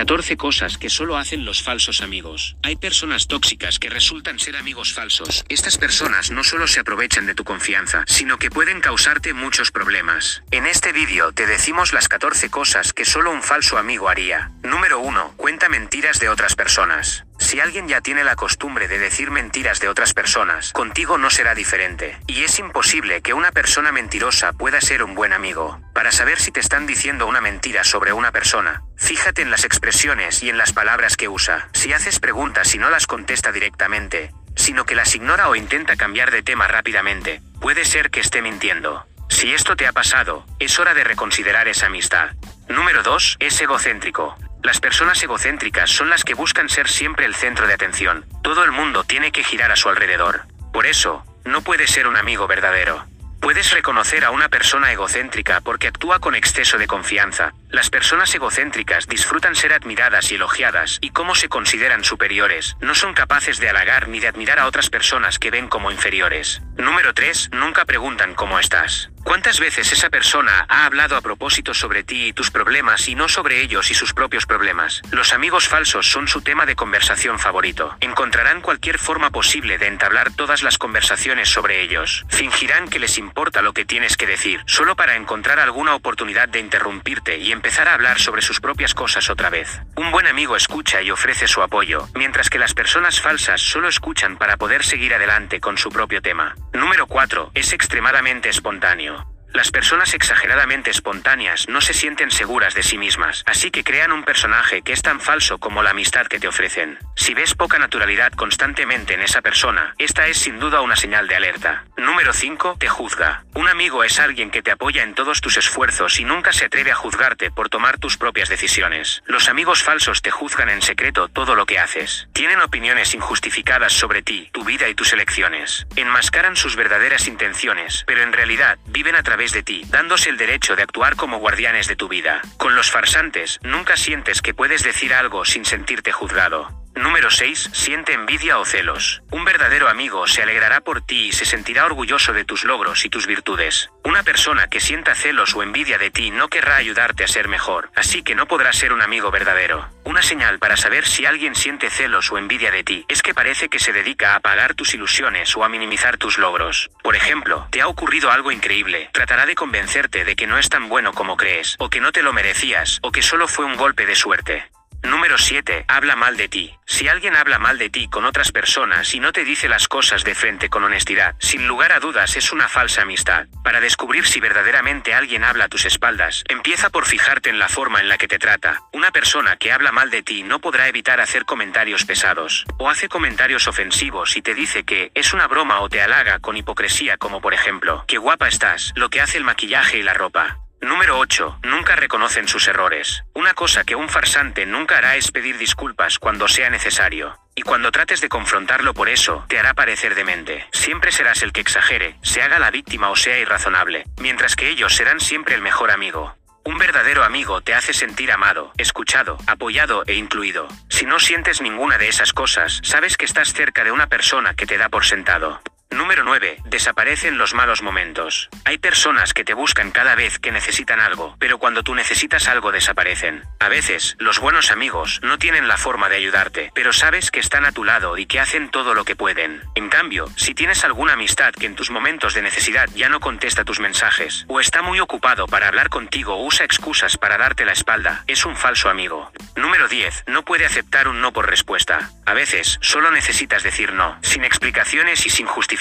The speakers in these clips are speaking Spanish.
14 cosas que solo hacen los falsos amigos. Hay personas tóxicas que resultan ser amigos falsos. Estas personas no solo se aprovechan de tu confianza, sino que pueden causarte muchos problemas. En este vídeo te decimos las 14 cosas que solo un falso amigo haría. Número 1. Cuenta mentiras de otras personas. Si alguien ya tiene la costumbre de decir mentiras de otras personas, contigo no será diferente. Y es imposible que una persona mentirosa pueda ser un buen amigo. Para saber si te están diciendo una mentira sobre una persona, fíjate en las expresiones y en las palabras que usa. Si haces preguntas y no las contesta directamente, sino que las ignora o intenta cambiar de tema rápidamente, puede ser que esté mintiendo. Si esto te ha pasado, es hora de reconsiderar esa amistad. Número 2. Es egocéntrico. Las personas egocéntricas son las que buscan ser siempre el centro de atención. Todo el mundo tiene que girar a su alrededor. Por eso, no puede ser un amigo verdadero. Puedes reconocer a una persona egocéntrica porque actúa con exceso de confianza. Las personas egocéntricas disfrutan ser admiradas y elogiadas, y como se consideran superiores, no son capaces de halagar ni de admirar a otras personas que ven como inferiores. Número 3. Nunca preguntan cómo estás. ¿Cuántas veces esa persona ha hablado a propósito sobre ti y tus problemas y no sobre ellos y sus propios problemas? Los amigos falsos son su tema de conversación favorito. Encontrarán cualquier forma posible de entablar todas las conversaciones sobre ellos. Fingirán que les importa lo que tienes que decir, solo para encontrar alguna oportunidad de interrumpirte y empezar a hablar sobre sus propias cosas otra vez. Un buen amigo escucha y ofrece su apoyo, mientras que las personas falsas solo escuchan para poder seguir adelante con su propio tema. Número 4. Es extremadamente espontáneo. Las personas exageradamente espontáneas no se sienten seguras de sí mismas, así que crean un personaje que es tan falso como la amistad que te ofrecen. Si ves poca naturalidad constantemente en esa persona, esta es sin duda una señal de alerta. Número 5. Te juzga. Un amigo es alguien que te apoya en todos tus esfuerzos y nunca se atreve a juzgarte por tomar tus propias decisiones. Los amigos falsos te juzgan en secreto todo lo que haces. Tienen opiniones injustificadas sobre ti, tu vida y tus elecciones. Enmascaran sus verdaderas intenciones, pero en realidad viven a través de ti, dándose el derecho de actuar como guardianes de tu vida. Con los farsantes, nunca sientes que puedes decir algo sin sentirte juzgado. Número 6. Siente envidia o celos. Un verdadero amigo se alegrará por ti y se sentirá orgulloso de tus logros y tus virtudes. Una persona que sienta celos o envidia de ti no querrá ayudarte a ser mejor, así que no podrá ser un amigo verdadero. Una señal para saber si alguien siente celos o envidia de ti es que parece que se dedica a apagar tus ilusiones o a minimizar tus logros. Por ejemplo, te ha ocurrido algo increíble, tratará de convencerte de que no es tan bueno como crees, o que no te lo merecías, o que solo fue un golpe de suerte. Número 7. Habla mal de ti. Si alguien habla mal de ti con otras personas y no te dice las cosas de frente con honestidad, sin lugar a dudas es una falsa amistad. Para descubrir si verdaderamente alguien habla a tus espaldas, empieza por fijarte en la forma en la que te trata. Una persona que habla mal de ti no podrá evitar hacer comentarios pesados, o hace comentarios ofensivos y te dice que es una broma o te halaga con hipocresía como por ejemplo, qué guapa estás, lo que hace el maquillaje y la ropa. Número 8. Nunca reconocen sus errores. Una cosa que un farsante nunca hará es pedir disculpas cuando sea necesario. Y cuando trates de confrontarlo por eso, te hará parecer demente. Siempre serás el que exagere, se haga la víctima o sea irrazonable, mientras que ellos serán siempre el mejor amigo. Un verdadero amigo te hace sentir amado, escuchado, apoyado e incluido. Si no sientes ninguna de esas cosas, sabes que estás cerca de una persona que te da por sentado. Número 9. Desaparecen los malos momentos. Hay personas que te buscan cada vez que necesitan algo, pero cuando tú necesitas algo desaparecen. A veces, los buenos amigos no tienen la forma de ayudarte, pero sabes que están a tu lado y que hacen todo lo que pueden. En cambio, si tienes alguna amistad que en tus momentos de necesidad ya no contesta tus mensajes, o está muy ocupado para hablar contigo o usa excusas para darte la espalda, es un falso amigo. Número 10. No puede aceptar un no por respuesta. A veces, solo necesitas decir no, sin explicaciones y sin justificación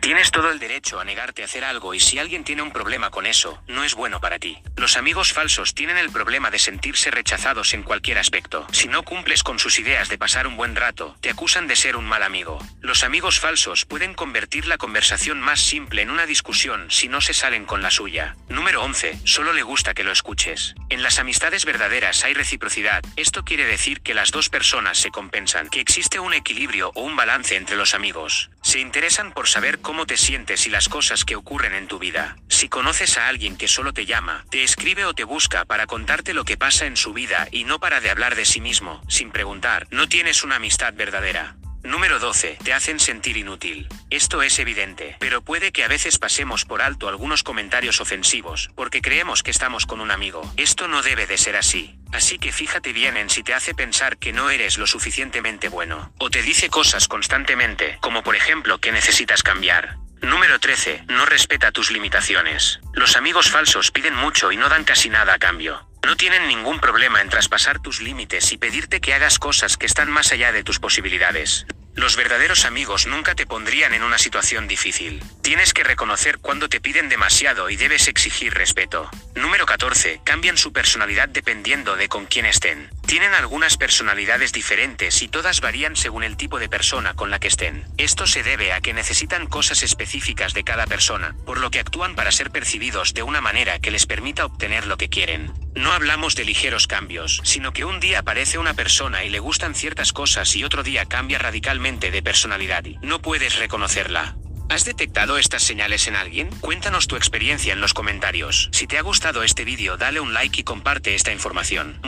Tienes todo el derecho a negarte a hacer algo y si alguien tiene un problema con eso, no es bueno para ti. Los amigos falsos tienen el problema de sentirse rechazados en cualquier aspecto. Si no cumples con sus ideas de pasar un buen rato, te acusan de ser un mal amigo. Los amigos falsos pueden convertir la conversación más simple en una discusión si no se salen con la suya. Número 11. Solo le gusta que lo escuches. En las amistades verdaderas hay reciprocidad. Esto quiere decir que las dos personas se compensan, que existe un equilibrio o un balance entre los amigos. Se interesan por saber cómo te sientes y las cosas que ocurren en tu vida. Si conoces a alguien que solo te llama, te escribe o te busca para contarte lo que pasa en su vida y no para de hablar de sí mismo, sin preguntar, no tienes una amistad verdadera. Número 12. Te hacen sentir inútil. Esto es evidente, pero puede que a veces pasemos por alto algunos comentarios ofensivos, porque creemos que estamos con un amigo. Esto no debe de ser así. Así que fíjate bien en si te hace pensar que no eres lo suficientemente bueno, o te dice cosas constantemente, como por ejemplo que necesitas cambiar. Número 13. No respeta tus limitaciones. Los amigos falsos piden mucho y no dan casi nada a cambio. No tienen ningún problema en traspasar tus límites y pedirte que hagas cosas que están más allá de tus posibilidades. Los verdaderos amigos nunca te pondrían en una situación difícil. Tienes que reconocer cuando te piden demasiado y debes exigir respeto. Número 14. Cambian su personalidad dependiendo de con quién estén. Tienen algunas personalidades diferentes y todas varían según el tipo de persona con la que estén. Esto se debe a que necesitan cosas específicas de cada persona, por lo que actúan para ser percibidos de una manera que les permita obtener lo que quieren. No hablamos de ligeros cambios, sino que un día aparece una persona y le gustan ciertas cosas y otro día cambia radicalmente de personalidad y no puedes reconocerla. ¿Has detectado estas señales en alguien? Cuéntanos tu experiencia en los comentarios. Si te ha gustado este vídeo dale un like y comparte esta información.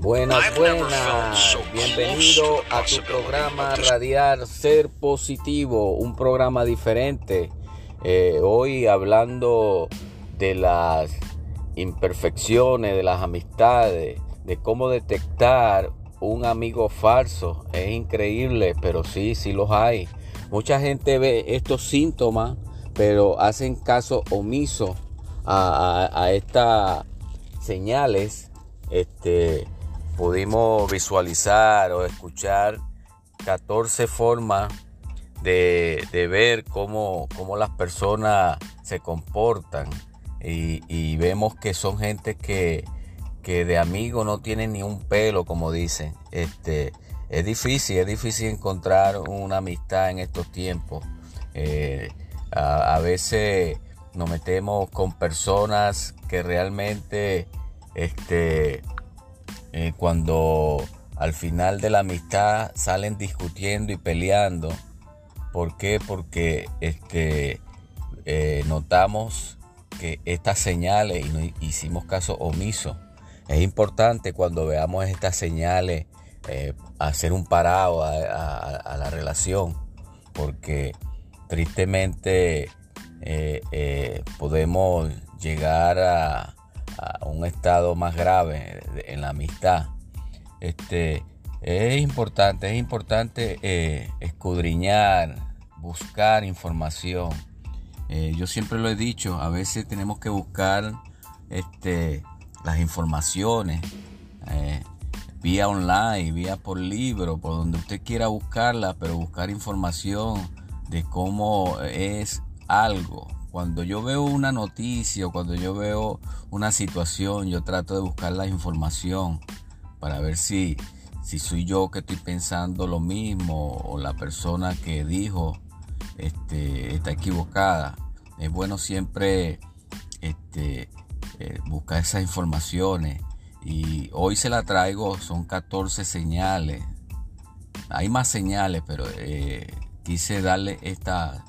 Buenas, buenas. Bienvenido a tu programa Radiar Ser Positivo, un programa diferente. Eh, hoy hablando de las imperfecciones de las amistades, de cómo detectar un amigo falso. Es increíble, pero sí, sí los hay. Mucha gente ve estos síntomas, pero hacen caso omiso a, estas señales. Este, pudimos visualizar o escuchar 14 formas de, ver cómo, cómo las personas se comportan y, vemos que son gente que, de amigo no tienen ni un pelo, como dicen. Este, es difícil, es difícil encontrar una amistad en estos tiempos. Eh, a, veces nos metemos con personas que realmente, este, eh, cuando al final de la amistad salen discutiendo y peleando. ¿Por qué? Porque este, eh, notamos que estas señales, y hicimos caso omiso, es importante cuando veamos estas señales eh, hacer un parado a, la relación, porque tristemente eh, podemos llegar a, un estado más grave en la amistad. Este, es importante, es importante escudriñar, buscar información eh, yo siempre lo he dicho, a veces tenemos que buscar este, las informaciones eh, vía online, vía por libro, por donde usted quiera buscarla, pero buscar información de cómo es algo. Cuando yo veo una noticia o cuando yo veo una situación, yo trato de buscar la información para ver si, si soy yo que estoy pensando lo mismo o la persona que dijo este, está equivocada. Es bueno siempre este, eh, buscar esas informaciones. Y hoy se la traigo, son 14 señales. Hay más señales, pero eh, quise darle estas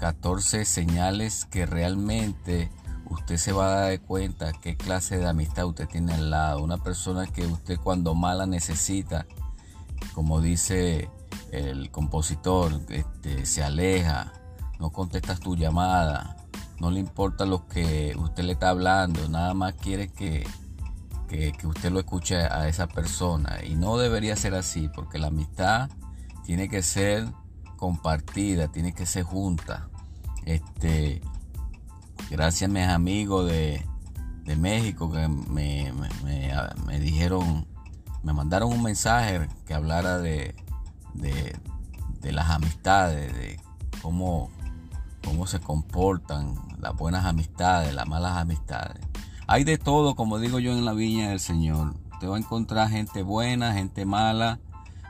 14 señales que realmente usted se va a dar cuenta qué clase de amistad usted tiene al lado. Una persona que usted cuando mala necesita, como dice el compositor este, se aleja, no contestas tu llamada, no le importa lo que usted le está hablando, nada más quiere que, que, usted lo escuche a esa persona. Y no debería ser así, porque la amistad tiene que ser compartida, tiene que ser junta. Este, gracias a mis amigos de, México que me, me, dijeron, me mandaron un mensaje que hablara de, de, las amistades, de cómo, cómo se comportan las buenas amistades, las malas amistades. Hay de todo, como digo yo, en la viña del Señor. Usted va a encontrar gente buena, gente mala.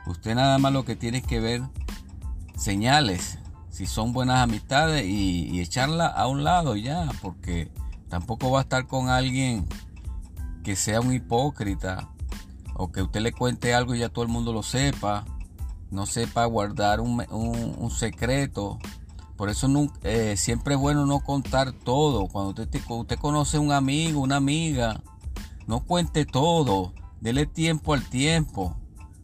Usted nada más lo que tiene que ver señales, si son buenas amistades y, echarla a un lado ya, porque tampoco va a estar con alguien que sea un hipócrita o que usted le cuente algo y ya todo el mundo lo sepa no sepa guardar un, secreto. Por eso eh, siempre es bueno no contar todo. Cuando usted, usted conoce un amigo, una amiga, no cuente todo. Dele tiempo al tiempo.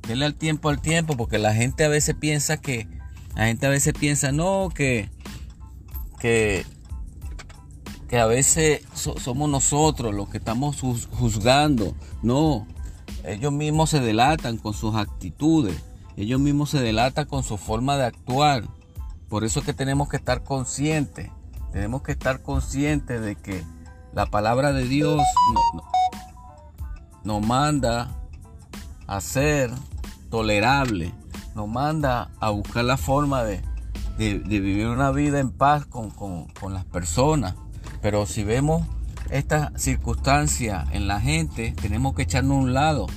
Dele al tiempo al tiempo, porque la gente a veces piensa que, la gente a veces piensa, no, que, que, que a veces somos nosotros los que estamos juzgando. No, ellos mismos se delatan con sus actitudes, ellos mismos se delatan con su forma de actuar. Por eso es que tenemos que estar conscientes, tenemos que estar conscientes de que la palabra de Dios nos manda a ser tolerable, nos manda a buscar la forma de, vivir una vida en paz con, con las personas. Pero si vemos esta circunstancia en la gente, tenemos que echarnos a un lado,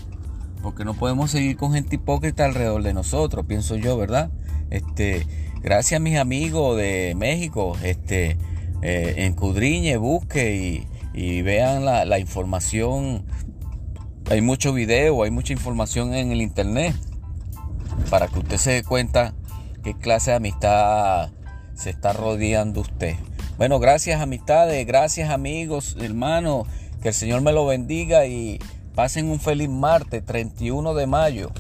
porque no podemos seguir con gente hipócrita alrededor de nosotros, pienso yo, ¿verdad? Este, gracias a mis amigos de México, este, eh, encudriñe, busque y, vean la, información. Hay mucho video, hay mucha información en el internet para que usted se dé cuenta qué clase de amistad se está rodeando usted. Bueno, gracias amistades, gracias amigos, hermanos, que el Señor me lo bendiga y pasen un feliz martes 31 de mayo.